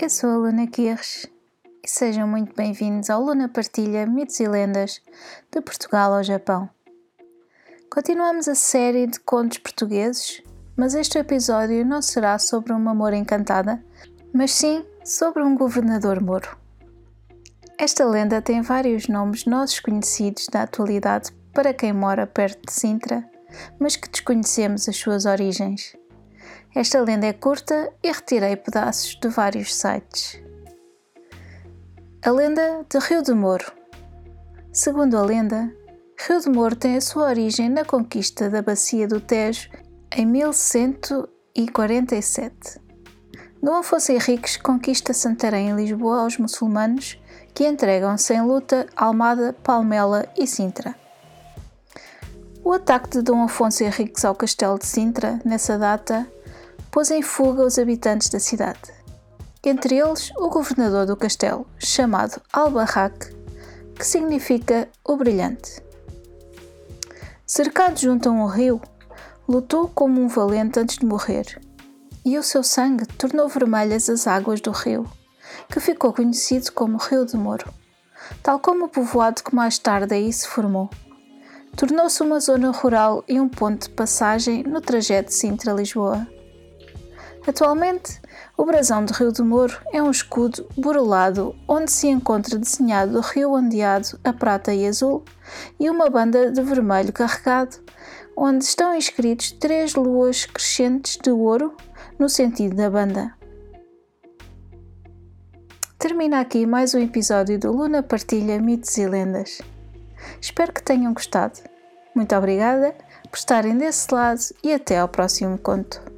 Eu sou a Luna Guerres e sejam muito bem-vindos ao Luna Partilha Mitos e Lendas de Portugal ao Japão. Continuamos a série de contos portugueses, mas este episódio não será sobre uma Moura encantada, mas sim sobre um governador moro. Esta lenda tem vários nomes nossos conhecidos da atualidade para quem mora perto de Sintra, mas que desconhecemos as suas origens. Esta lenda é curta e retirei pedaços de vários sites. A lenda de Rio de Moro. Segundo a lenda, Rio de Moro tem a sua origem na conquista da Bacia do Tejo em 1147. Dom Afonso Henriques conquista Santarém e Lisboa aos muçulmanos que entregam sem luta Almada, Palmela e Sintra. O ataque de Dom Afonso Henriques ao castelo de Sintra, nessa data, pôs em fuga os habitantes da cidade. Entre eles, o governador do castelo, chamado Al-Barrak, que significa o brilhante. Cercado junto a um rio, lutou como um valente antes de morrer, e o seu sangue tornou vermelhas as águas do rio, que ficou conhecido como Rio de Moro, tal como o povoado que mais tarde aí se formou. Tornou-se uma zona rural e um ponto de passagem no trajeto Sintra-Lisboa. Atualmente, o brasão de Rio de Moro é um escudo burlado onde se encontra desenhado o rio ondeado a prata e azul e uma banda de vermelho carregado, onde estão inscritos três luas crescentes de ouro no sentido da banda. Termina aqui mais um episódio do Luna Partilha Mitos e Lendas. Espero que tenham gostado. Muito obrigada por estarem desse lado e até ao próximo conto.